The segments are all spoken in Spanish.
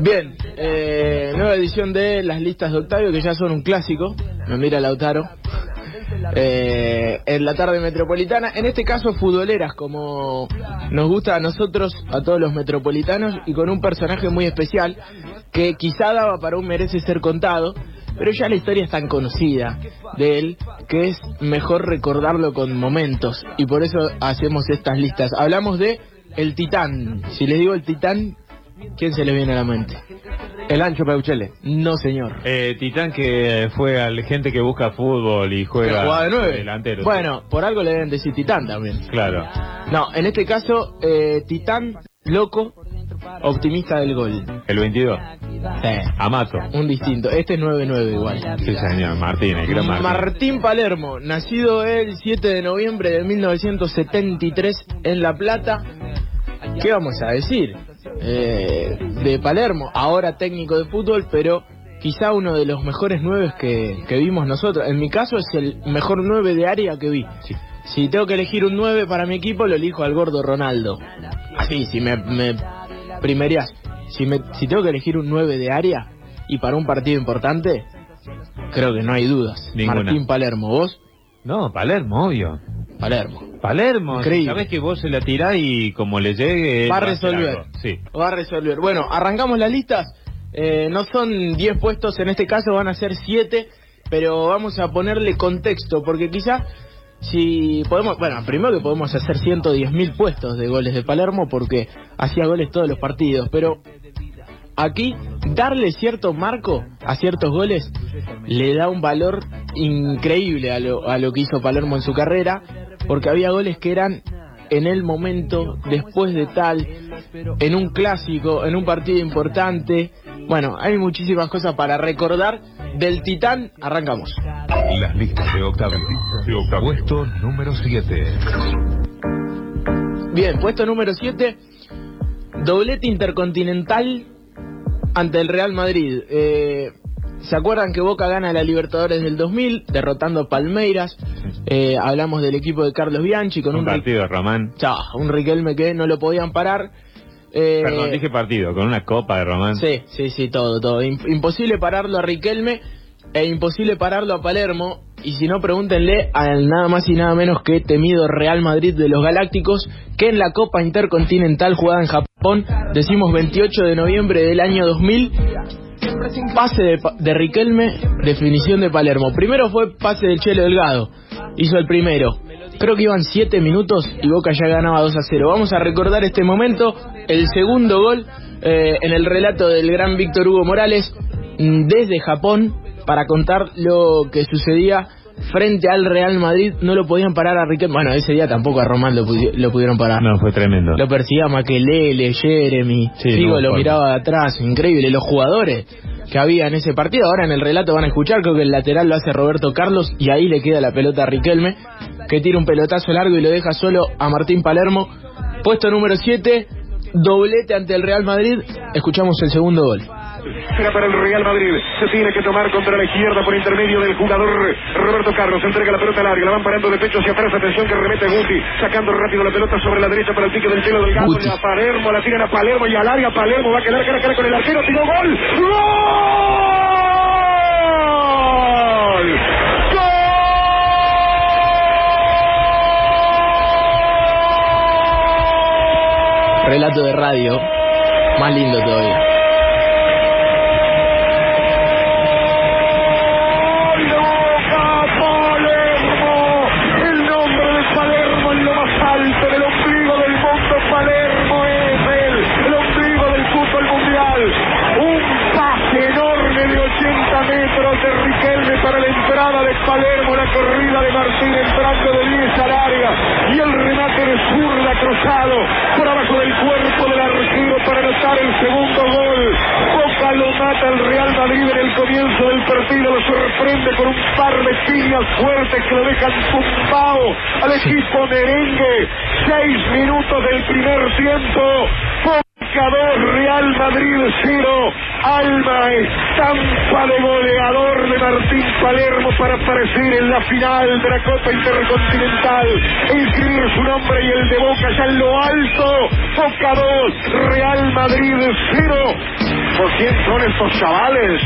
Bien, eh, nueva edición de las listas de Octavio, que ya son un clásico. Me mira Lautaro. Eh, en la tarde metropolitana, en este caso futboleras, como nos gusta a nosotros, a todos los metropolitanos, y con un personaje muy especial que quizá daba para un merece ser contado, pero ya la historia es tan conocida de él que es mejor recordarlo con momentos, y por eso hacemos estas listas. Hablamos de el Titán. Si les digo el Titán, ¿quién se le viene a la mente? El Ancho Peuchele. No, señor. Eh, Titán que fue al gente que busca fútbol y juega jugaba de nueve. delantero. Bueno, por algo le deben decir Titán también. Claro. No, en este caso, eh, Titán, loco, optimista del gol. El 22. Sí, Amato. un distinto. Este es 9-9 igual. Sí, señor. Martín, el gran Martín. Martín Palermo, nacido el 7 de noviembre de 1973 en La Plata. ¿Qué vamos a decir? Eh, de Palermo, ahora técnico de fútbol, pero quizá uno de los mejores nueve que, que vimos nosotros. En mi caso es el mejor nueve de área que vi. Sí. Si tengo que elegir un 9 para mi equipo, lo elijo al gordo Ronaldo. Así, si me, me primerías. Si, me, si tengo que elegir un 9 de área y para un partido importante, creo que no hay dudas. Ninguna. Martín Palermo, ¿vos? No, Palermo, obvio. Palermo. Palermo. Increíble. Sabés que vos se la tirás y como le llegue... Va a resolver. algo. Sí. Va a resolver. Bueno, arrancamos las listas. Eh, no son 10 puestos, en este caso van a ser 7, pero vamos a ponerle contexto, porque quizá si podemos, bueno, primero que podemos hacer 110.000 puestos de goles de Palermo, porque hacía goles todos los partidos, pero aquí darle cierto marco a ciertos goles le da un valor increíble a lo, a lo que hizo Palermo en su carrera, porque había goles que eran en el momento, después de tal, en un clásico, en un partido importante. Bueno, hay muchísimas cosas para recordar. Del Titán, arrancamos. Las listas de Octavio. Puesto número 7. Bien, puesto número 7, doblete intercontinental ante el Real Madrid. Eh, ¿Se acuerdan que Boca gana la Libertadores del 2000, derrotando a Palmeiras? Eh, hablamos del equipo de Carlos Bianchi con Un un, partido, Román. Chá, un Riquelme que no lo podían parar. Eh, Perdón, dije partido, con una copa de Román. Sí, sí, sí, todo, todo. Im- imposible pararlo a Riquelme e imposible pararlo a Palermo. Y si no, pregúntenle al nada más y nada menos que temido Real Madrid de los Galácticos, que en la Copa Intercontinental jugada en Japón, decimos 28 de noviembre del año 2000, pase de, de Riquelme, definición de Palermo. Primero fue pase del Chelo Delgado, hizo el primero. Creo que iban 7 minutos y Boca ya ganaba 2 a 0. Vamos a recordar este momento, el segundo gol eh, en el relato del gran Víctor Hugo Morales mm, desde Japón para contar lo que sucedía frente al Real Madrid. No lo podían parar a Riquelme. Bueno, ese día tampoco a Román lo, pudi- lo pudieron parar. No, fue tremendo. Lo perseguía Maquelele, Jeremy, Sí, Figo no, lo por- miraba de atrás, increíble. Los jugadores que había en ese partido, ahora en el relato van a escuchar, creo que el lateral lo hace Roberto Carlos y ahí le queda la pelota a Riquelme, que tira un pelotazo largo y lo deja solo a Martín Palermo. Puesto número 7, doblete ante el Real Madrid. Escuchamos el segundo gol. Será para el Real Madrid. Se tiene que tomar contra la izquierda por intermedio del jugador Roberto Carlos. Entrega la pelota larga. La van parando de pecho hacia atrás. Atención que remete Guti. Sacando rápido la pelota sobre la derecha para el pique del pelo del gato. Guti. A Palermo. La tiran a Palermo y al área. Palermo va a quedar cara a cara con el arquero. Tiró gol. ¡Gol! Relato de radio, más lindo todavía. Cruzado por abajo del cuerpo del arquero para anotar el segundo gol. Boca lo mata el Real Madrid en el comienzo del partido, lo sorprende con un par de piñas fuertes que lo dejan tumbado al equipo merengue. Seis minutos del primer tiempo. Boca 2, Real Madrid 0. Alma, estampa de goleador de Martín Palermo para aparecer en la final de la Copa Intercontinental. Escribir su nombre y el de Boca ya en lo alto Boca 2, Real Madrid 0. ¿Por quién son estos chavales?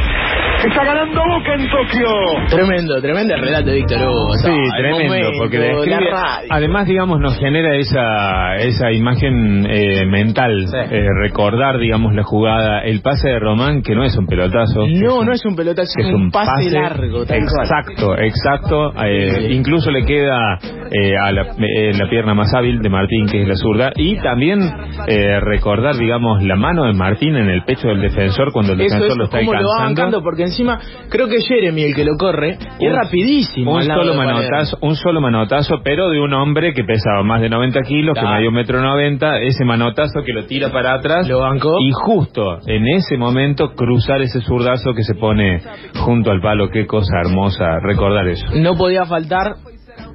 Está ganando Boca en Tokio. Tremendo, tremendo el relato de Víctor Hugo. Sí, tremendo, momento, porque la describe- radio. además, digamos, nos genera esa esa imagen eh, mental, Sí. eh, recordar, digamos, la jugada, el pase de Román, que no es un pelotazo. No, es no es un pelotazo, es un pase, largo. tal cual. exacto, exacto. eh, incluso le queda eh, a la, eh, la pierna más hábil de Martín, que es la zurda, y también eh, recordar, digamos, la mano de Martín en el pecho del defensor cuando el Eso defensor es lo está como lo va alcanzando. bancando, porque encima creo que Jeremy el que lo corre, y es rapidísimo. Un solo manotazo, un solo manotazo, pero de un hombre que pesaba más de 90 kilos, que Claro. medía un metro noventa, ese manotazo que lo tira para atrás Lo bancó. y justo en ese momento cruzar ese zurdazo que se pone junto al palo, qué cosa hermosa recordar eso. No podía faltar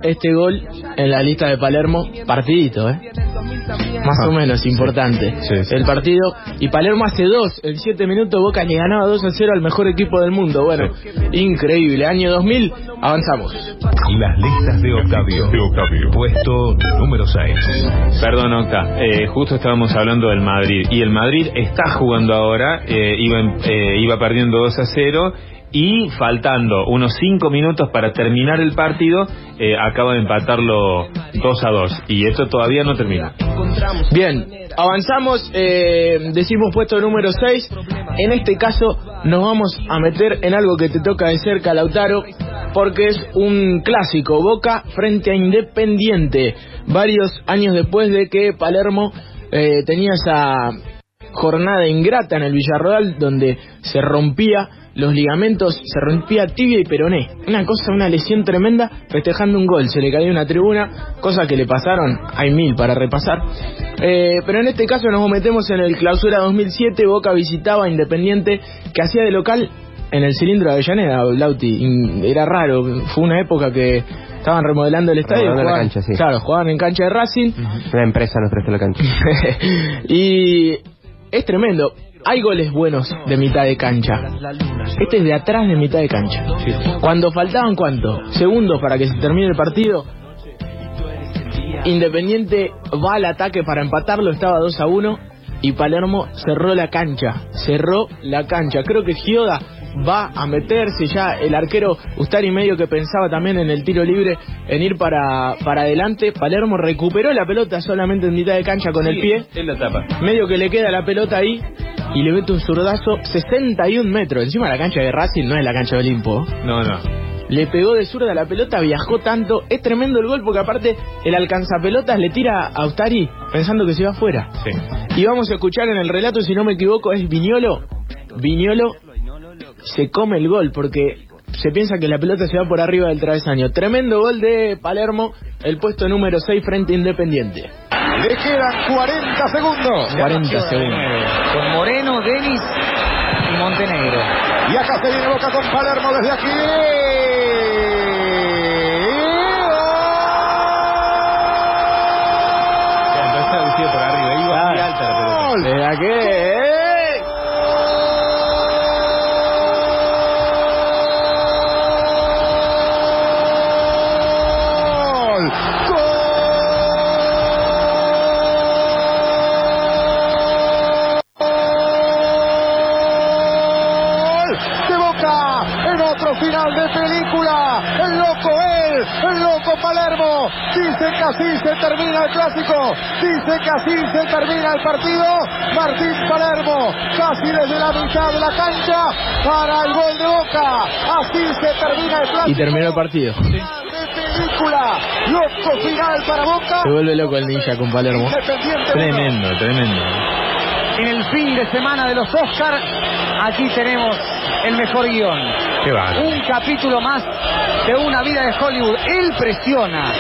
este gol en la lista de Palermo, partidito, ¿eh? Más o menos importante. Sí, sí. El partido. Y Palermo hace dos, en siete minutos Boca le ganaba 2 a 0 al mejor equipo del mundo. Bueno, increíble. Año 2000, avanzamos. Las listas de Octavio. De Octavio. Puesto número 6. Perdón, Octa, eh, justo estábamos hablando del Madrid y el Madrid está jugando ahora, eh, iba, en- eh, iba perdiendo 2 a 0 y faltando unos 5 minutos para terminar el partido, eh, acaba de empatarlo 2 a 2 y esto todavía no termina. Bien, avanzamos, eh, decimos puesto número 6. En este caso nos vamos a meter en algo que te toca de cerca, Lautaro, porque es un clásico, Boca frente a Independiente, varios años después de que Palermo eh, tenía esa jornada ingrata en el Villarroel donde se rompía los ligamentos, se rompía tibia y peroné. Una cosa, una lesión tremenda, festejando un gol. Se le cayó una tribuna, cosas que le pasaron, hay mil para repasar. Eh, pero en este caso nos metemos en el clausura 2007, Boca visitaba a Independiente, que hacía de local en el cilindro de Avellaneda, Lauti. Era raro, fue una época que estaban remodelando el estadio. Remodelando la jugaban- cancha, sí. Claro, jugaban en cancha de Racing. Una empresa nos prestó la cancha. y es tremendo. Hay goles buenos de mitad de cancha. Este es de atrás de mitad de cancha. Cuando faltaban cuánto? Segundos para que se termine el partido. Independiente va al ataque para empatarlo, estaba 2 a 1 y Palermo cerró la cancha, cerró la cancha. Creo que Gioda va a meterse ya el arquero Ustari medio que pensaba también en el tiro libre en ir para, para adelante. Palermo recuperó la pelota solamente en mitad de cancha con el pie. En la tapa. Medio que le queda la pelota ahí y le mete un zurdazo 61 metros. Encima la cancha de Racing no es la cancha de Olimpo. No, no. Le pegó de zurda la pelota, viajó tanto. Es tremendo el gol porque aparte el alcanzapelotas le tira a Austari pensando que se va afuera. Sí. Y vamos a escuchar en el relato, si no me equivoco, es Viñolo. Viñolo se come el gol porque se piensa que la pelota se va por arriba del travesaño. Tremendo gol de Palermo, el puesto número 6 frente a Independiente. Le quedan 40 segundos. 40 segundos. Con Moreno, Denis y Montenegro. Y acá se viene Boca con Palermo desde aquí. Entonces está lucido por arriba, iba muy alta la pelota. ¡Gol! ¿De a qué? ¡Gol! ¡Gol! De Boca en otro final de película. El loco él, el loco Palermo. Dice que así se termina el clásico. Dice que así se termina el partido. Martín Palermo, casi desde la mitad de la cancha para el gol de Boca. Así se termina el clásico. Y terminó el partido. De película. Loco final para Boca. Se vuelve loco el ninja con Palermo. Tremendo, tremendo. En el fin de semana de los Oscar, aquí tenemos el mejor guion. Un capítulo más de una vida de Hollywood. Él presiona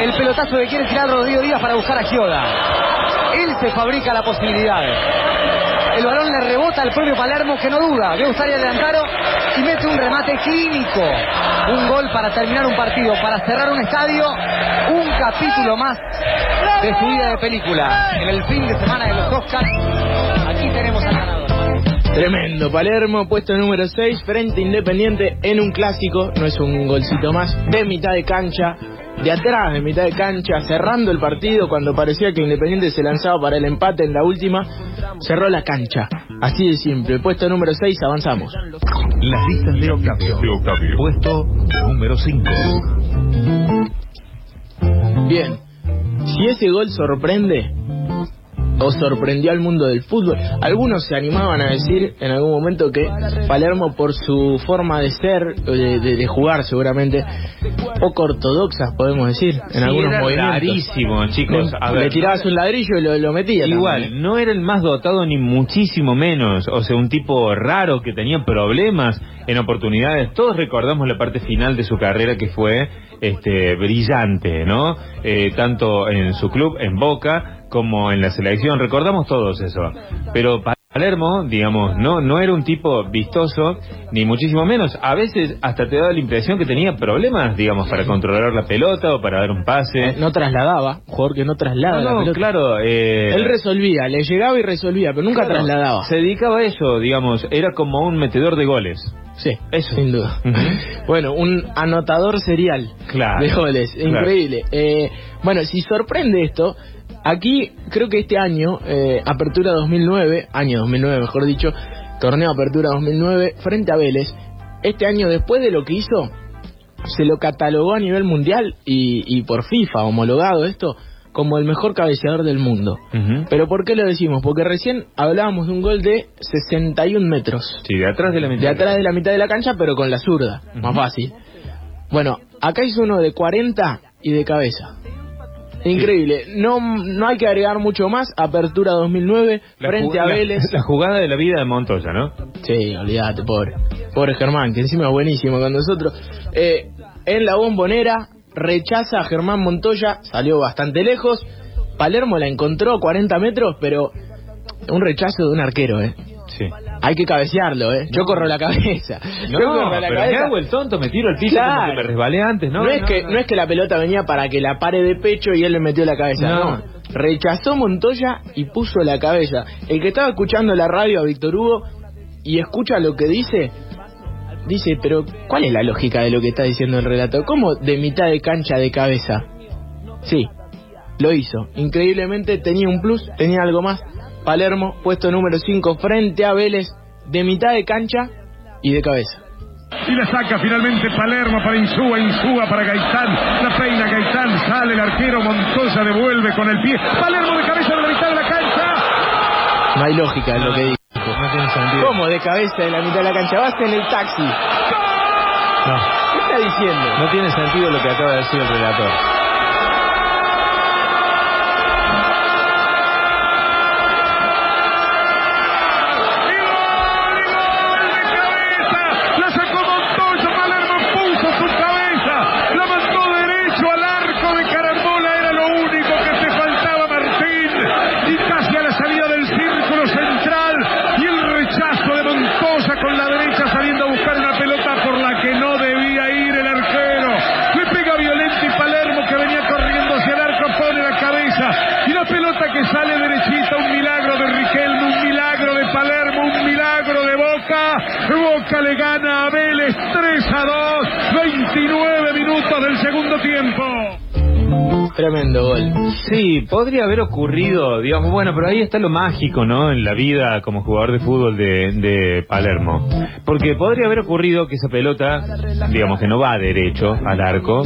el pelotazo que quiere tirar Rodrigo Díaz para buscar a Gioda. Él se fabrica la posibilidad. El balón le rebota al propio Palermo que no duda. Ve Ustari Adelantaro y mete un remate clínico. Un gol para terminar un partido, para cerrar un estadio. Un capítulo más de su vida de película. En el fin de semana de los Oscars, aquí tenemos al ganador. Tremendo, Palermo, puesto número 6, frente a Independiente en un clásico, no es un golcito más, de mitad de cancha, de atrás, de mitad de cancha, cerrando el partido cuando parecía que Independiente se lanzaba para el empate en la última, cerró la cancha. Así de simple. Puesto número 6, avanzamos. Las listas de Octavio. De Octavio. Puesto número 5. Bien, si ese gol sorprende o sorprendió al mundo del fútbol, algunos se animaban a decir en algún momento que Palermo por su forma de ser, de, de- de jugar seguramente, poco ortodoxa podemos decir, en Sí, algunos era movimientos. rarísimo, chicos. Le, A le ver, tirabas un ladrillo y lo, lo metía. Igual, también. no era el más dotado ni muchísimo menos. O sea, un tipo raro que tenía problemas en oportunidades. Todos recordamos la parte final de su carrera que fue este brillante, ¿no? Eh, tanto en su club, en Boca, como en la selección. Recordamos todos eso. Pero Palermo, digamos, no, no era un tipo vistoso, ni muchísimo menos. A veces hasta te daba la impresión que tenía problemas, digamos, para controlar la pelota o para dar un pase. No trasladaba, jugador que no traslada No, la no, pelota. claro. eh, Él resolvía, le llegaba y resolvía, pero nunca Claro, trasladaba. Se dedicaba a eso, digamos, era como un metedor de goles. Sí, Eso. sin duda. Bueno, un anotador serial Claro. de goles, Claro. increíble. Eh, bueno, si sorprende esto, aquí creo que este año, eh, Apertura 2009, año 2009 mejor dicho, torneo Apertura 2009, frente a Vélez, este año después de lo que hizo, se lo catalogó a nivel mundial y, y por FIFA homologado esto como el mejor cabeceador del mundo. Pero ¿por qué lo decimos? Porque recién hablábamos de un gol de 61 metros. Sí, de atrás de la mitad. De atrás de la mitad de la cancha, pero con la zurda. Más fácil. Bueno, acá hizo uno de 40 y de cabeza. Increíble. No, no hay que agregar mucho más. Apertura 2009, La frente a la- Vélez. La, jugada de la vida de Montoya, ¿no? Sí, olvídate, pobre. Pobre Germán, que encima es buenísimo con nosotros. Eh, en la bombonera, rechaza a Germán Montoya, salió bastante lejos. Palermo la encontró 40 metros, pero un rechazo de un arquero, ¿eh? Sí. Hay que cabecearlo, ¿eh? Yo corro la cabeza. No, Yo corro la pero me cabeza. hago el tonto, me tiro al piso Claro. como que me resbalé antes, ¿no? No, es que, no es que la pelota venía para que la pare de pecho y él le metió la cabeza. No. Rechazó Montoya y puso la cabeza. El que estaba escuchando la radio a Víctor Hugo y escucha lo que dice, dice, pero ¿cuál es la lógica de lo que está diciendo el relato? ¿Cómo de mitad de cancha de cabeza? Sí, lo hizo. Increíblemente tenía un plus, tenía algo más. Palermo, puesto número 5 frente a Vélez, de mitad de cancha y de cabeza. Y la saca finalmente Palermo para Insúa, Insúa para Gaitán. La peina Gaitán, sale el arquero, Montoya devuelve con el pie. Palermo de cabeza de la mitad de la cancha. No hay lógica en lo que dijo. No tiene sentido. ¿Cómo de cabeza de la mitad de la cancha? Vas en el taxi. No, ¿Qué está diciendo? no tiene sentido lo que acaba de decir el relator. Sí, podría haber ocurrido, digamos, bueno, pero ahí está lo mágico, ¿no? En la vida como jugador de fútbol de, de Palermo. Porque podría haber ocurrido que esa pelota, digamos, que no va derecho al arco,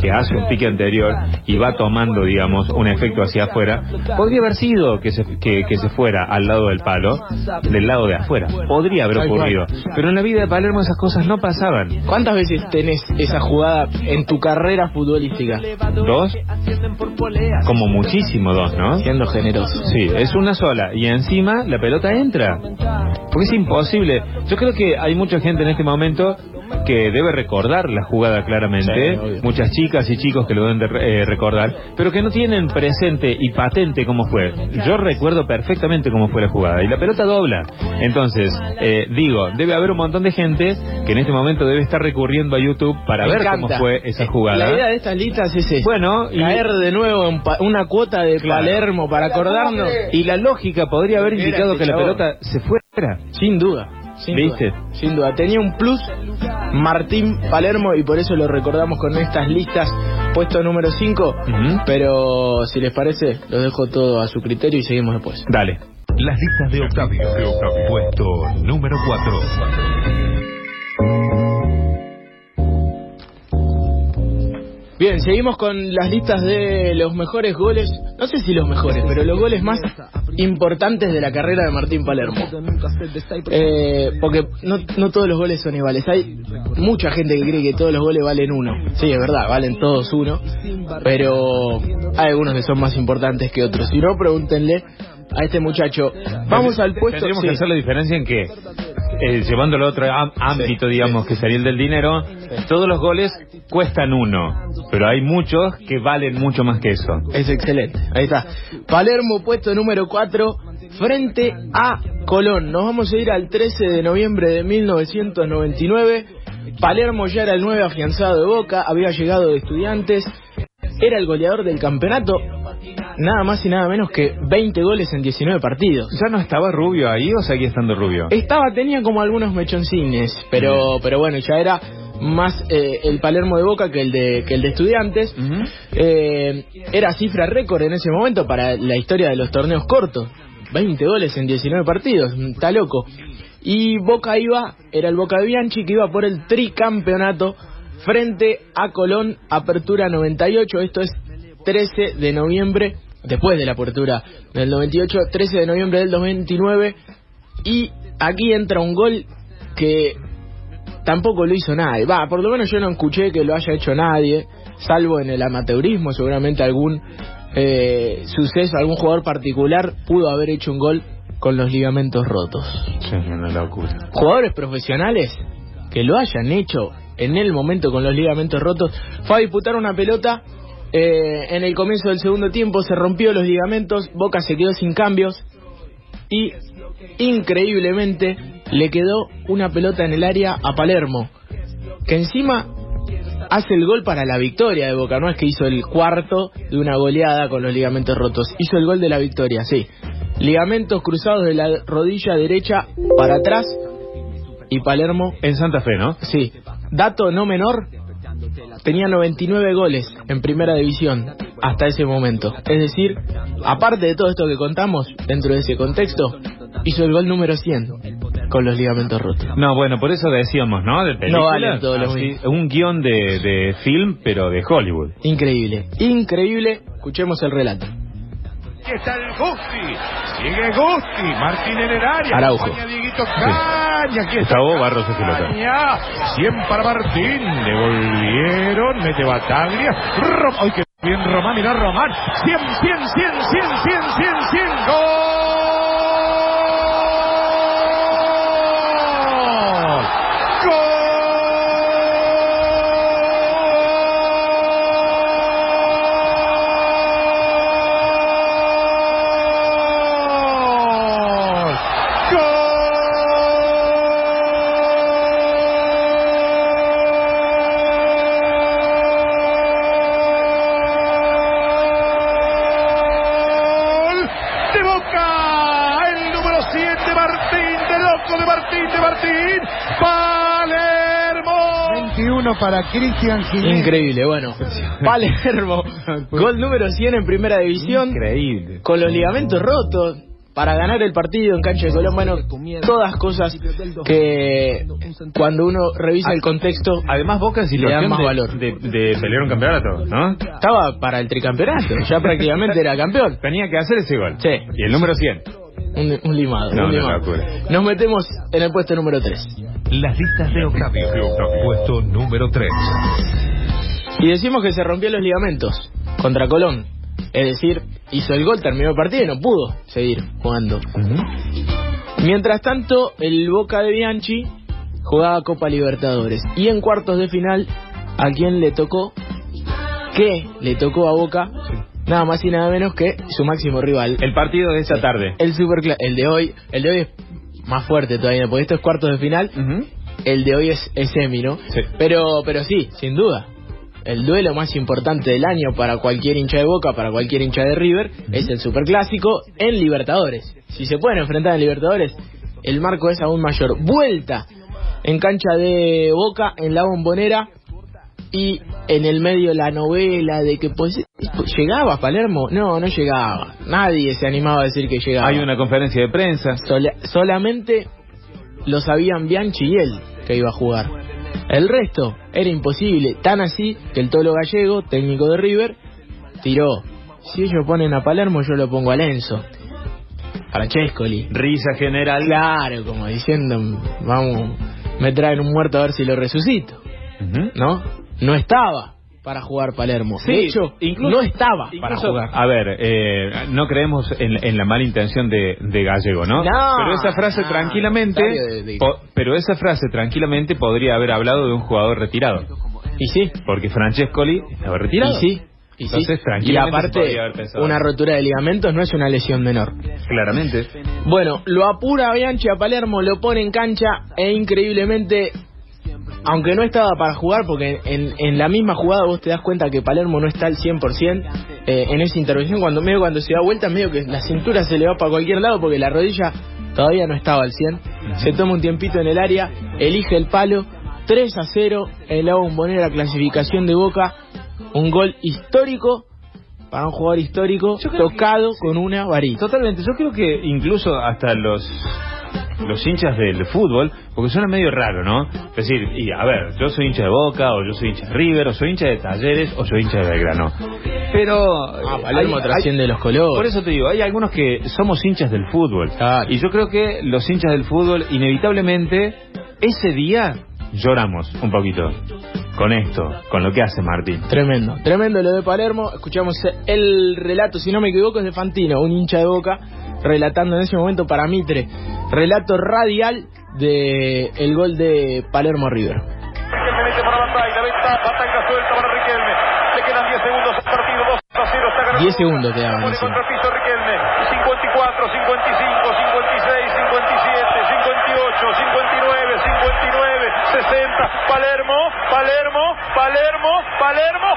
que hace un pique anterior y va tomando, digamos, un efecto hacia afuera. Podría haber sido que se, que, que se fuera al lado del palo, del lado de afuera. Podría haber ocurrido. Pero en la vida de Palermo esas cosas no pasaban. ¿Cuántas veces tenés esa jugada en tu carrera futbolística? Dos, como muchísimo dos, ¿no? Siendo generoso. Sí, es una sola. Y encima la pelota entra. Porque es imposible. Yo creo que hay mucha gente en este momento que debe recordar la jugada claramente. Sí. Muchas chicas y chicos que lo deben de eh, recordar. Pero que no tienen presente y patente cómo fue. Yo recuerdo perfectamente cómo fue la jugada. Y la pelota dobla. Entonces, eh, digo, debe haber un montón de gente que en este momento debe estar recurriendo a YouTube para Me ver encanta. cómo fue esa Eh, jugada. La idea de estas listas es esa. Bueno, y- caer de nuevo en una cuota de Claro. Palermo para acordarnos. Y la lógica podría haber indicado este que la chabón. pelota se fuera. Sin duda. Sin ¿Viste? duda. Sin duda. Tenía un plus Martín Palermo y por eso lo recordamos con estas listas puesto número 5, Ujú. pero si les parece, los dejo todo a su criterio y seguimos después. Dale. Las listas de Octavio. Puesto número 4. Bien, seguimos con las listas de los mejores goles, no sé si los mejores, pero los goles más importantes de la carrera de Martín Palermo. Eh, porque no, no todos los goles son iguales. Hay mucha gente que cree que todos los goles valen uno. Sí, es verdad, valen todos uno. Pero hay algunos que son más importantes que otros. Si no, pregúntenle a este muchacho. Vamos al puesto. Tendríamos sí. que hacer la diferencia en que, eh, llevándolo a otro am- ámbito, digamos, que sería el del dinero, todos los goles cuestan uno, pero hay muchos que valen mucho más que eso. Es excelente. Ahí está. Palermo puesto número 4 frente a Colón. Nos vamos a ir al 13 de noviembre de 1999. Palermo ya era el 9 afianzado de Boca, había llegado de estudiantes, era el goleador del campeonato, nada más y nada menos que 20 goles en 19 partidos. ¿Ya no estaba Rubio ahí o seguía estando Rubio? Estaba, tenía como algunos mechoncines, pero, pero bueno, ya era más eh, el Palermo de Boca que el de, que el de estudiantes. Eh, era cifra récord en ese momento para la historia de los torneos cortos. 20 goles en 19 partidos, está loco. Y Boca iba, era el Boca de Bianchi que iba por el tricampeonato frente a Colón, apertura 98, esto es 13 de noviembre, después de la apertura del 98, 13 de noviembre del 2029. Y aquí entra un gol que tampoco lo hizo nadie. Va, por lo menos yo no escuché que lo haya hecho nadie, salvo en el amateurismo, seguramente algún eh, suceso, algún jugador particular pudo haber hecho un gol con los ligamentos rotos. Sí, una locura. Jugadores profesionales que lo hayan hecho en el momento con los ligamentos rotos, fue a disputar una pelota. Eh, en el comienzo del segundo tiempo se rompió los ligamentos, Boca se quedó sin cambios y increíblemente le quedó una pelota en el área a Palermo, que encima hace el gol para la victoria de Boca, no es que hizo el cuarto de una goleada con los ligamentos rotos, hizo el gol de la victoria, sí. Ligamentos cruzados de la rodilla derecha para atrás y Palermo, En Santa Fe, ¿no? sí. Dato no menor, tenía 99 goles en primera división hasta ese momento. Es decir, aparte de todo esto que contamos, dentro de ese contexto, hizo el gol número 100 con los ligamentos rotos. No, bueno, por eso decíamos, ¿no? De película, No valen todos los así, mismos. Un guion de, de film, pero de Hollywood. Increíble, increíble. Escuchemos el relato. Aquí está el Gusti. Sigue Gusti. Martín en el área. Araujo. A Dieguito Caña. Aquí está Barros es el otro. Caña. 100 para Martín. Devolvieron. Mete Bataglia. Ay, qué bien Román. Mirá Román. 100, 100, 100, 100, 100, 100, 100. ¡Gol! ¡Gol! ¡Gol! ¡De Boca! El número 7, Martín, de loco de Martín, de Martín. Palermo. 21 para Cristian Jiménez. Increíble, bueno. Palermo, gol número 100 en primera división. Increíble. con los ligamentos rotos para ganar el partido en cancha de Colón. Bueno, todas cosas que cuando uno revisa el contexto Además, Boca en Le situación más de, valor. de, de pelear un campeonato, ¿no? estaba para el tricampeonato, ya prácticamente era campeón. Tenía que hacer ese gol. Sí. Y el número 100. Un, un limado, No, un limado. Nos metemos en el puesto número 3. Las listas de Octavio. Puesto número 3. Y decimos que se rompió los ligamentos contra Colón. Es decir, hizo el gol, terminó el partido y no pudo seguir jugando. Mientras tanto, el Boca de Bianchi jugaba Copa Libertadores. Y en cuartos de final, ¿a quién le tocó? ¿Qué le tocó a Boca? Nada más y nada menos que su máximo rival. El partido de esta tarde. El Supercla- el de hoy, el de hoy es más fuerte todavía, porque esto es cuartos de final, el de hoy es, es semi, ¿no? Sí. Pero, pero sí, sin duda. El duelo más importante del año para cualquier hincha de Boca, para cualquier hincha de River, es el Superclásico en Libertadores. Si se pueden enfrentar en Libertadores, el marco es aún mayor. Vuelta en cancha de Boca, en la bombonera, y en el medio la novela de que pues llegaba a Palermo. No, no llegaba. Nadie se animaba a decir que llegaba. Hay una conferencia de prensa. Sola- solamente lo sabían Bianchi y él que iba a jugar. El resto era imposible, tan así que el Tolo Gallego, técnico de River, tiró. Si ellos ponen a Palermo, yo lo pongo a Lenzo. Francescoli. Risa general. Claro, como diciendo, vamos, me traen un muerto a ver si lo resucito. ¿No? No estaba para jugar Palermo. Sí, de hecho, incluso- no estaba para jugar. A ver, eh, no creemos en, en la mala intención de, de Gallego, ¿no? No, pero esa frase no, tranquilamente, comentario de- de- po- pero esa frase tranquilamente podría haber hablado de un jugador retirado, Y sí, porque Francescoli estaba retirado. y sí. Y, sí. Entonces, y tranquilamente se podría aparte, una rotura de ligamentos no es una lesión menor. Claramente. Bueno, lo apura Bianchi a Palermo, lo pone en cancha e increíblemente, aunque no estaba para jugar, porque en, en la misma jugada vos te das cuenta que Palermo no está al 100%, eh, en esa intervención, cuando medio cuando se da vuelta, medio que la cintura se le va para cualquier lado porque la rodilla todavía no estaba al 100. Se toma un tiempito en el área, elige el palo, 3 a 0, el la bombonera clasificación de Boca, un gol histórico para un jugador histórico que- tocado con una varita. Totalmente. Yo creo que incluso hasta los los hinchas del fútbol, porque suena medio raro, ¿no? Es decir, y a ver, yo soy hincha de Boca, o yo soy hincha de River, o soy hincha de Talleres, o soy hincha de Belgrano. Pero... Ah, Palermo hay- hay- trasciende los colores. Por eso te digo, hay algunos que somos hinchas del fútbol. Y yo creo que los hinchas del fútbol, inevitablemente, ese día lloramos un poquito con esto, con lo que hace Martín. Tremendo, tremendo lo de Palermo. Escuchamos el relato, si no me equivoco, es de Fantino, un hincha de boca, relatando en ese momento para Mitre. Relato radial de el gol de Palermo River. Suelta para Riquelme. Le quedan 10 segundos al partido, 2 a 0, está ganando. 10 segundos quedaban 60, Palermo, Palermo, Palermo, Palermo.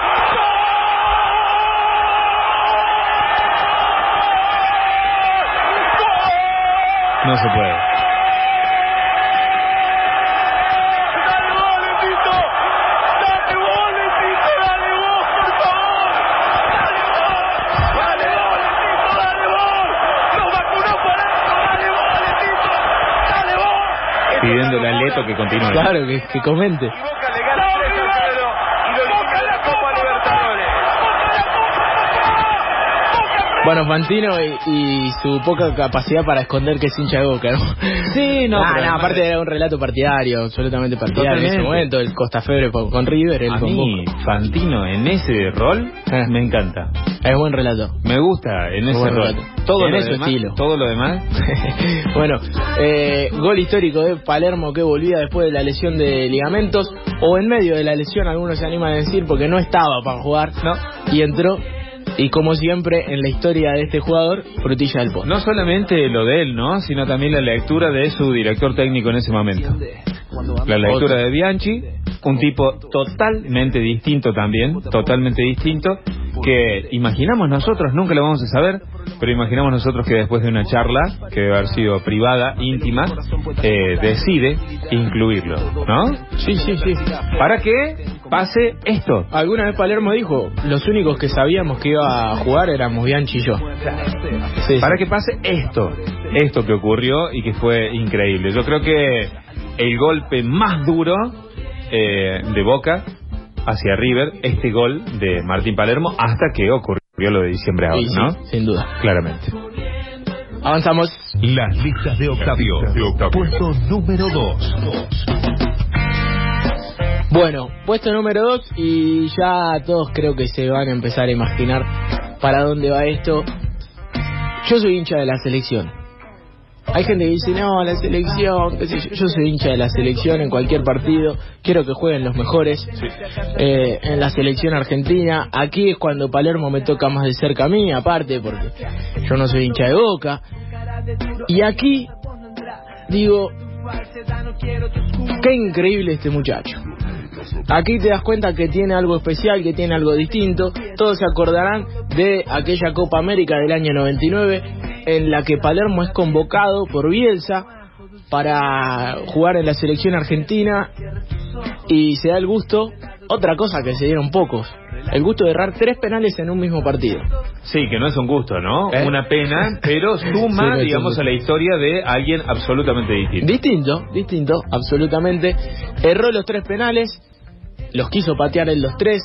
No se puede. ¡Dale gol, Tito! ¡Dale gol, Tito! ¡Dale vos, por favor! ¡Dale gol! ¡Dale gol, Tito! ¡Dale gol! ¡Nos vacunó Palermo! ¡Dale gol, Tito! ¡Dale gol! Pidiéndole a Leto que continúe. Claro, que, que comente. Y Boca le gana 3 a 0 y lo elimina de la Copa Libertadores. Bueno, Fantino y, y su poca capacidad para esconder que es hincha de boca, ¿no? Sí, no, Ah, no, aparte era un relato partidario, absolutamente partidario en ese Totalmente. momento. El Costa Febre con River, A con mí, Boca. Fantino, en ese rol, Eh. me encanta. Es buen relato. Me gusta en ese relato. Todo En lo ese demás, estilo. Todo lo demás. bueno, eh, gol histórico de Palermo que volvía después de la lesión de ligamentos o en medio de la lesión, algunos se animan a decir, porque no estaba para jugar No. y entró. Y como siempre en la historia de este jugador, frutilla del poste. No solamente lo de él, ¿no? Sino también la lectura de su director técnico en ese momento. La lectura de Bianchi, un tipo totalmente distinto también, totalmente distinto, que imaginamos nosotros, nunca lo vamos a saber, pero imaginamos nosotros que después de una charla, que debe haber sido privada, íntima, eh, decide incluirlo, ¿no? Sí, sí, sí. Para que pase esto. Alguna vez Palermo dijo, los únicos que sabíamos que iba a jugar éramos Bianchi y yo. Sí, para sí. que pase esto, esto que ocurrió y que fue increíble. Yo creo que el golpe más duro eh, de Boca hacia River, este gol de Martín Palermo, hasta que ocurrió lo de diciembre ahora, Sí, sí, ¿no? sin duda. Claramente. Avanzamos. Las listas de Octavio. Puesto número 2. Bueno, puesto número 2 y ya todos creo que se van a empezar a imaginar para dónde va esto. Yo soy hincha de la selección. Hay gente que dice, no, la selección, qué sé yo. Yo soy hincha de la selección en cualquier partido. Quiero que jueguen los mejores. Eh, en la selección argentina. Aquí es cuando Palermo me toca más de cerca a mí, aparte, porque yo no soy hincha de boca. Y aquí digo, qué increíble este muchacho. Aquí te das cuenta que tiene algo especial, que tiene algo distinto. Todos se acordarán de aquella Copa América del año 99 en la que Palermo es convocado por Bielsa para jugar en la selección argentina y se da el gusto otra cosa que se dieron pocos, el gusto de errar tres penales en un mismo partido. Sí, que no es un gusto, ¿no? ¿Eh? Una pena, pero suma, Sí, no, digamos, a la historia de alguien absolutamente distinto. Distinto, distinto, absolutamente. Erró los tres penales, los quiso patear en los tres,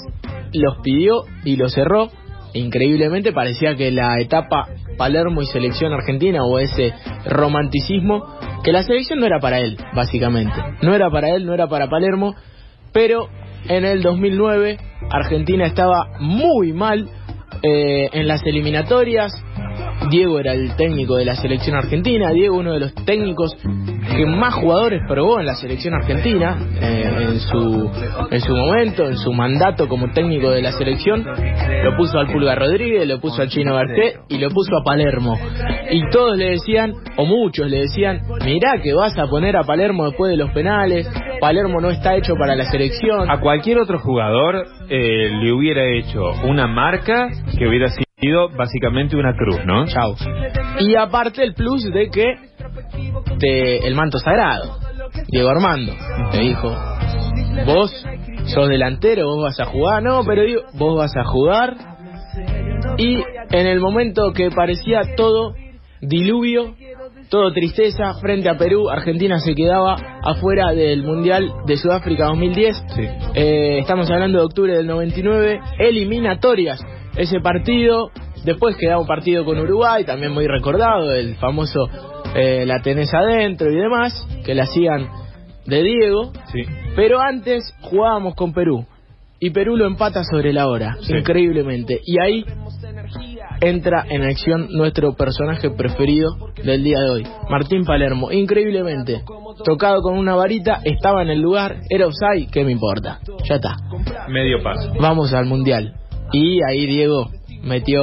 los pidió y los cerró. Increíblemente parecía que la etapa Palermo y selección argentina o ese romanticismo, que la selección no era para él, básicamente. No era para él, no era para Palermo, pero en el 2009 Argentina estaba muy mal eh, en las eliminatorias. Diego era el técnico de la selección argentina, Diego uno de los técnicos que más jugadores probó en la selección argentina eh, en su en su momento, en su mandato como técnico de la selección, lo puso al Pulga Rodríguez, lo puso al Chino Berté y lo puso a Palermo. Y todos le decían, o muchos le decían, mirá que vas a poner a Palermo después de los penales, Palermo no está hecho para la selección. A cualquier otro jugador eh, le hubiera hecho una marca que hubiera sido básicamente una cruz, ¿no? Chau. Y aparte el plus de que te- el manto sagrado, Diego Armando, te dijo, vos sos delantero, vos vas a jugar, no, pero digo, vos vas a jugar. Y en el momento que parecía todo diluvio, todo tristeza, frente a Perú, Argentina se quedaba afuera del Mundial de Sudáfrica 2010. Sí. Eh, estamos hablando de octubre del 99, eliminatorias. Ese partido, después quedaba un partido con Uruguay, también muy recordado, el famoso eh, La tenés adentro y demás, que la hacían de Diego. Sí. Pero antes jugábamos con Perú. Y Perú lo empata sobre la hora, Sí. increíblemente. Y ahí entra en acción nuestro personaje preferido del día de hoy, Martín Palermo. Increíblemente, tocado con una varita, estaba en el lugar, era offside, ¿qué me importa? Ya está. Medio paso. Vamos al mundial. Y ahí Diego metió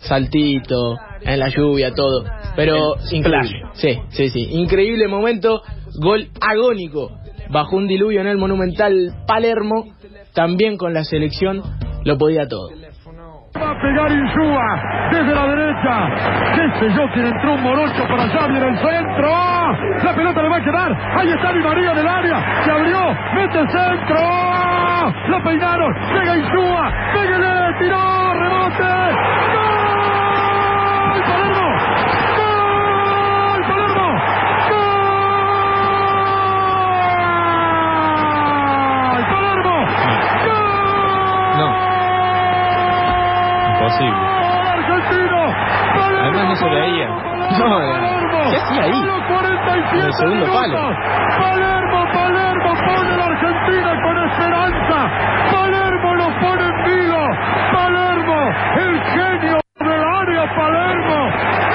saltito en la lluvia, todo. Pero increíble. Sí, sí, sí. Increíble momento. Gol agónico. Bajo un diluvio en el monumental Palermo. También con la selección lo podía todo. Pegar Insúa desde la derecha. ¿Qué sé yo? Quien entró un morocho para allá, viene el centro. La pelota le va a quedar. Ahí está Di María del área. Se abrió. Mete el centro. La peinaron. Llega Insúa. Pégale. Tiró. Rebote. Palermo. ¡Gol! Palermo. ¡Gol! Palermo. ¡Gol! No. Imposible. Argentino. Palermo, Además no se veía. No, Palermo. ¿qué hacía ahí? A los 47 En el segundo palo. minutos. Palermo, Palermo pone a la Argentina con esperanza. Palermo lo pone en vilo. Palermo, el genio del área. Palermo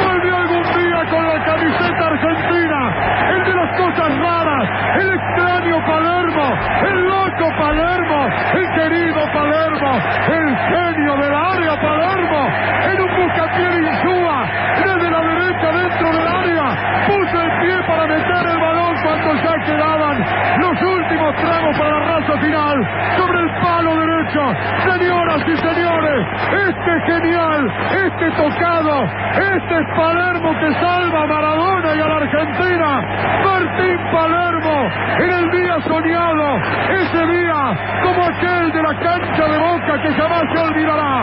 volvió algún día con la camiseta argentina. El de las cosas raras. El extraño Palermo. El loco Palermo. El querido Palermo. El genio del área Palermo. En un buscapié Insúa. Desde la derecha dentro del área. Puso el pie para meter el balón cuando ya quedaban los últimos tramos para la raza final. Sobre el palo derecho. Señoras y señores. Este genial. Este tocado. Este es Palermo que salva a Maradona y a la Argentina. Martín Palermo. En el día soñado. Ese día como aquel de la cancha de boca que jamás se olvidará.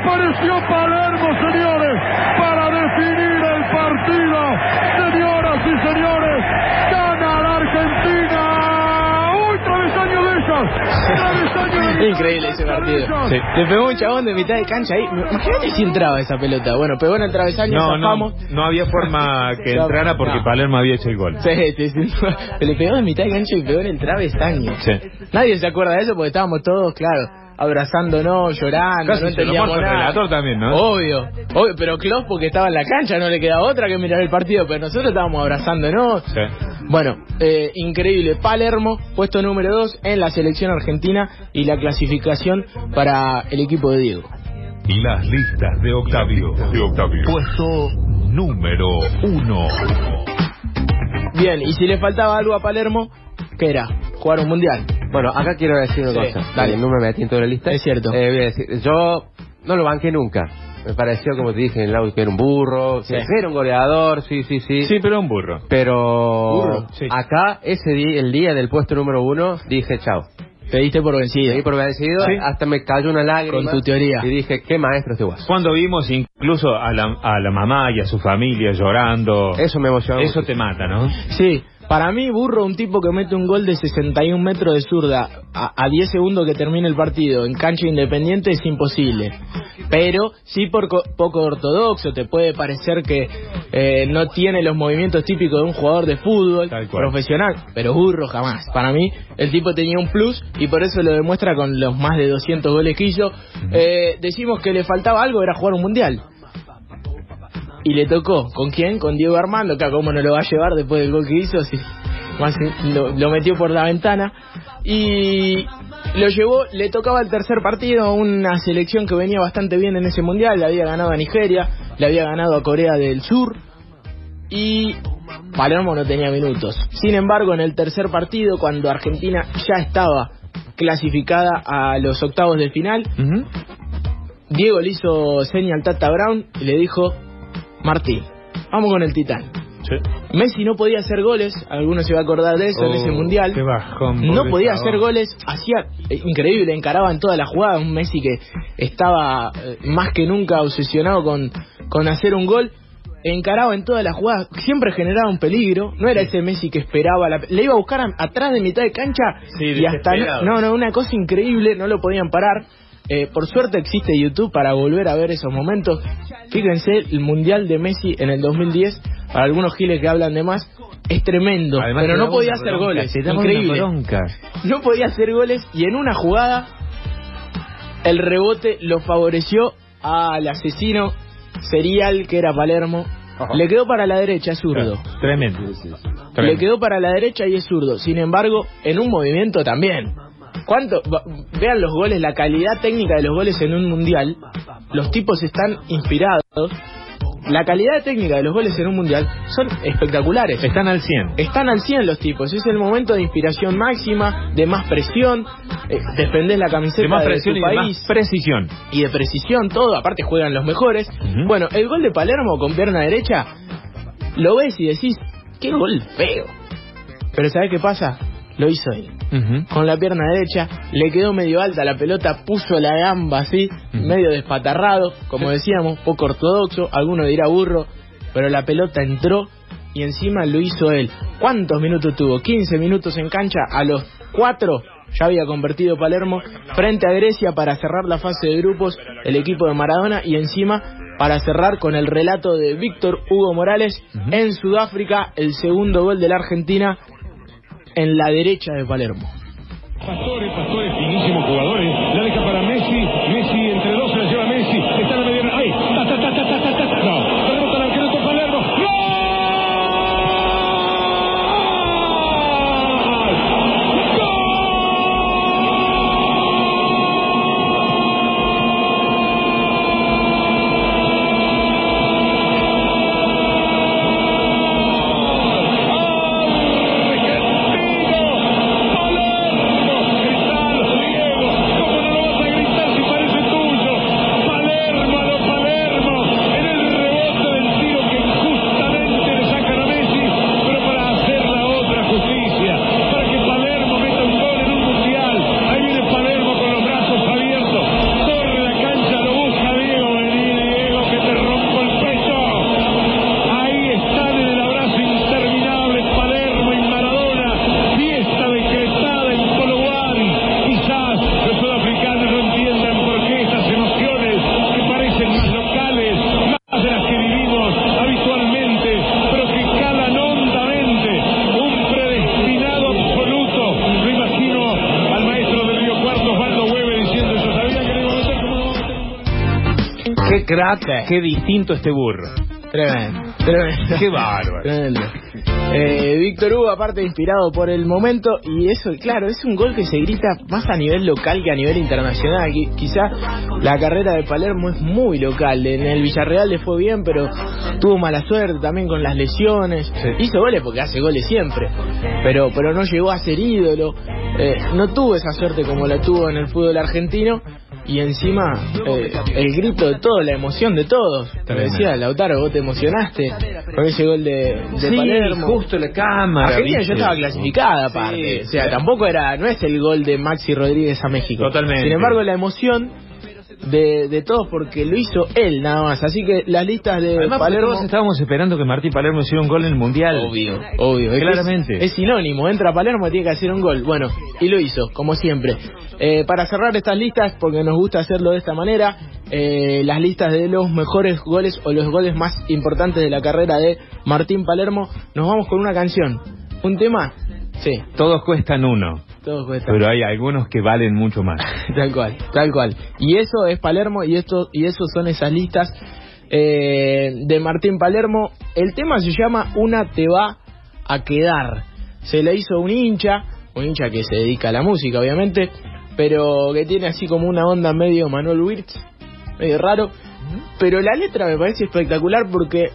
Apareció Palermo, señores, para definir el partido. Señoras y señores, gana la Argentina. ¡Uy, travesaño de ellos! Travesaño de ellos. Increíble ese partido. Sí. Le pegó un chabón de mitad de cancha ahí. Imagínate si entraba esa pelota. Bueno, pegó en el travesaño, No, no, zafamos. no había forma que entrara porque no. Palermo había hecho el gol. Sí, sí, sí. Se le pegó de mitad de cancha y pegó en el travesaño. Sí. Nadie se acuerda de eso porque estábamos todos, claro, abrazándonos, llorando, Casi no entendíamos el nada. relator también, ¿no? Obvio, obvio, pero Klopp porque estaba en la cancha, no le quedaba otra que mirar el partido, pero nosotros estábamos abrazándonos. Sí. Bueno, eh, increíble. Palermo, puesto número 2 en la selección argentina y la clasificación para el equipo de Diego. Y las listas de Octavio. De Octavio. Puesto número uno. Bien, y si le faltaba algo a Palermo, ¿qué era? Jugar un mundial. Bueno, acá quiero decir una Sí, cosa. dale. No me metí en toda la lista. Es cierto. Eh, voy a decir, yo no lo banqué nunca. Me pareció, como te dije en el audio, que era un burro. Sí. que Era un goleador, sí, sí, sí. Sí, pero un burro. Pero Burro, sí. acá, ese día, el día del puesto número uno, dije chao. Te diste por vencido. Seguí por vencido, Sí. hasta me cayó una lágrima. Con tu teoría. Y dije, qué maestro este guaso. Cuando vimos incluso a la, a la mamá y a su familia llorando. Eso me emocionó. Eso mucho. te mata, ¿no? Sí, para mí Burro, un tipo que mete un gol de 61 metros de zurda a, a 10 segundos que termine el partido en cancha independiente es imposible. Pero sí por co- poco ortodoxo, te puede parecer que eh, no tiene los movimientos típicos de un jugador de fútbol profesional, pero Burro jamás. Para mí el tipo tenía un plus y por eso lo demuestra con los más de 200 goles que hizo. Eh, decimos que le faltaba algo, era jugar un mundial. Y le tocó. ¿Con quién? Con Diego Armando, que a cómo no lo va a llevar después del gol que hizo, si más lo, lo metió por la ventana. Y lo llevó, le tocaba el tercer partido, una selección que venía bastante bien en ese mundial, le había ganado a Nigeria, le había ganado a Corea del Sur. Y Palermo no tenía minutos. Sin embargo, en el tercer partido, cuando Argentina ya estaba clasificada a los octavos de final. Diego le hizo señal al Tata Brown y le dijo, Martín, vamos con el Titán. Messi no podía hacer goles, algunos se va a acordar de eso en Oh, ese mundial. qué bajón, no podía hacer goles, hacía eh, increíble, encaraba en todas las jugadas, un Messi que estaba eh, más que nunca obsesionado con, con hacer un gol. Encaraba en todas las jugadas, siempre generaba un peligro. No era ese Messi que esperaba, la, le iba a buscar a- atrás de mitad de cancha Sí, y hasta no, no, una cosa increíble, no lo podían parar. Eh, por suerte existe YouTube para volver a ver esos momentos. Fíjense, el Mundial de Messi en el 2010, para algunos giles que hablan de más, es tremendo. Además, pero no podía hacer bronca, goles. Increíble. No podía hacer goles y en una jugada el rebote lo favoreció al asesino serial que era Palermo. Le quedó para la derecha, es zurdo. Tremendo. Le quedó para la derecha y es zurdo. Sin embargo, en un movimiento también. ¿Cuánto? Vean los goles, la calidad técnica de los goles en un mundial. Los tipos están inspirados. La calidad técnica de los goles en un mundial son espectaculares. Están al 100. Están al 100 los tipos. Es el momento de inspiración máxima, de más presión. Eh, defendés la camiseta De más de presión tu y de país más precisión. y de precisión, todo. Aparte juegan los mejores. Bueno, el gol de Palermo con pierna derecha, lo ves y decís, qué gol feo. Pero ¿sabés qué pasa? Lo hizo él. Con la pierna derecha, le quedó medio alta la pelota, puso la gamba así, medio despatarrado, como decíamos, poco ortodoxo, alguno dirá burro, pero la pelota entró y encima lo hizo él. ¿Cuántos minutos tuvo? 15 minutos en cancha, a los 4 ya había convertido Palermo frente a Grecia para cerrar la fase de grupos el equipo de Maradona y encima para cerrar con el relato de Víctor Hugo Morales en Sudáfrica, el segundo gol de la Argentina en la derecha de Palermo. Pastores, Pastores, finísimos jugadores. Qué distinto este burro. Tremendo, tremendo. Qué bárbaro. Tremendo. Eh, Víctor Hugo, aparte inspirado por el momento, y eso, claro, es un gol que se grita más a nivel local que a nivel internacional. Qui- Quizá la carrera de Palermo es muy local. En el Villarreal le fue bien, pero tuvo mala suerte también con las lesiones. Hizo goles porque hace goles siempre, pero, pero no llegó a ser ídolo. Eh, no tuvo esa suerte como la tuvo en el fútbol argentino. Y encima eh, el grito de todos, la emoción de todos. Te decía, Lautaro, vos te emocionaste con ese gol de, de Sí, Palermo. justo la cámara. Argentina ¿viste? ya estaba clasificada Sí, aparte. o sea, tampoco era, no es el gol de Maxi Rodríguez a México. Totalmente. Sin embargo, la emoción de, de todos porque lo hizo él nada más. Así que las listas de Además, Palermo. todos estábamos esperando que Martín Palermo hiciera un gol en el Mundial. Obvio, obvio. Claramente. Es, es sinónimo. Entra Palermo y tiene que hacer un gol. Bueno, y lo hizo, como siempre. Eh, para cerrar estas listas, porque nos gusta hacerlo de esta manera, eh, las listas de los mejores goles o los goles más importantes de la carrera de Martín Palermo, nos vamos con una canción. ¿Un tema? Sí, Todos cuestan uno, pero hay algunos que valen mucho más. Tal cual, tal cual. Y eso es Palermo y esto y eso son esas listas eh, de Martín Palermo. El tema se llama Una te va a quedar. Se le hizo un hincha, un hincha que se dedica a la música, obviamente, pero que tiene así como una onda medio Manuel Wirtz, medio raro. Pero la letra me parece espectacular porque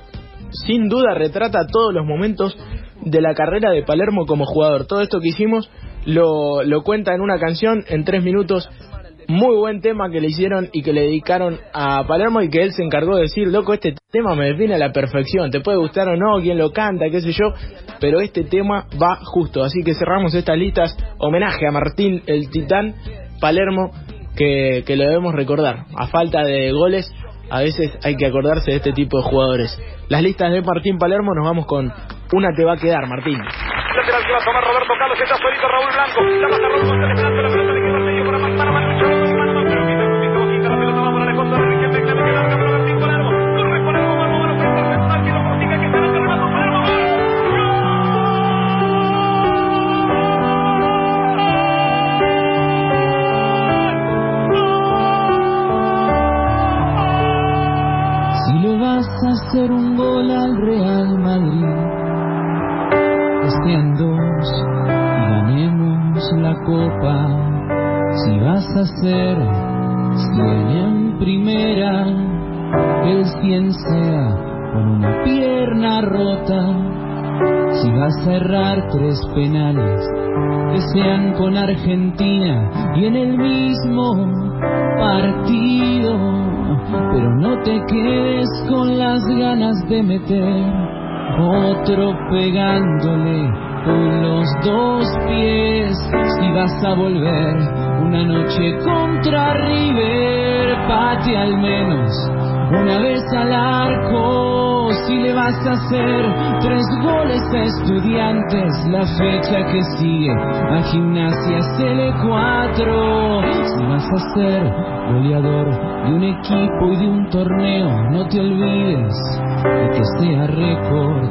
sin duda retrata todos los momentos de la carrera de Palermo como jugador. Todo esto que hicimos lo, lo cuenta en una canción en tres minutos. Muy buen tema que le hicieron y que le dedicaron a Palermo y que él se encargó de decir, loco, este tema me define a la perfección, te puede gustar o no, quién lo canta, qué sé yo, pero este tema va justo. Así que cerramos estas listas, homenaje a Martín el Titán Palermo, que, que lo debemos recordar. A falta de goles, a veces hay que acordarse de este tipo de jugadores. Las listas de Martín Palermo nos vamos con una te va a quedar, Martín. Lateral que va a tomar Roberto Carlos, está solito Raúl Blanco. La pasa Raúl González Si vas a hacer cien en primera, el cien sea con una pierna rota. Si vas a errar tres penales, que sean con Argentina y en el mismo partido. Pero no te quedes con las ganas de meter otro pegándole con los dos pies. Si vas a volver una noche contra River, pate al menos una vez al arco. Si le vas a hacer tres goles a estudiantes, la fecha que sigue a gimnasia CL4. Si vas a ser goleador de un equipo y de un torneo, no te olvides de que sea récord.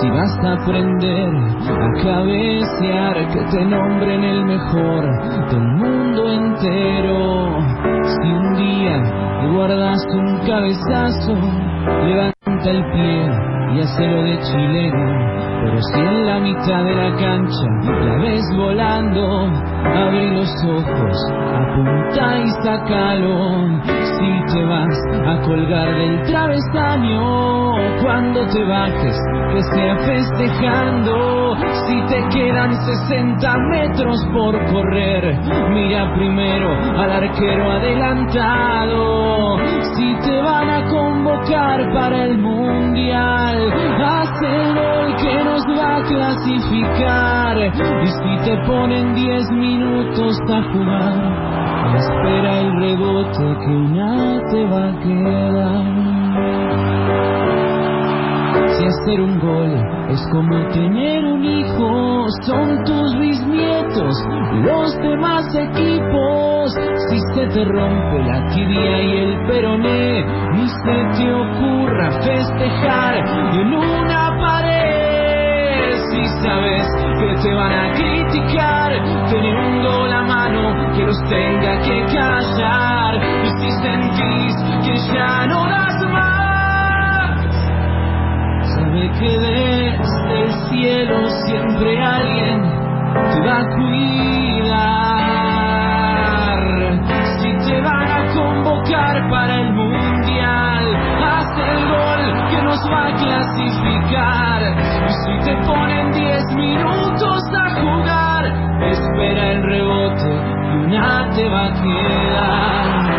Si vas a aprender a cabecear, que te nombren el mejor del mundo entero. Si un día guardas un cabezazo, levanta el pie y hacelo de chileno. Pero si en la mitad de la cancha la ves volando, abre los ojos, apunta y sacalo. Si te vas a colgar del travesaño, cuando te bajes, que sea festejando. Si te quedan 60 metros por correr, mira primero al arquero adelantado. Si te van a convocar para el mundial, haz el que nos va a clasificar. Y si te ponen 10 minutos a jugar, espera el rebote que una te va a quedar. Hacer un gol es como tener un hijo, son tus bisnietos, los demás equipos. Si se te rompe la tibia y el peroné, ni se te ocurra festejar en una pared. Si sabes que te van a criticar, tener un gol a mano que los tenga que callar. Y si sentís que ya no das más que desde el cielo siempre alguien te va a cuidar. Si te van a convocar para el mundial, haz el gol que nos va a clasificar. Y si te ponen 10 minutos a jugar, espera el rebote y una te va a quedar.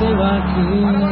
Te va a you.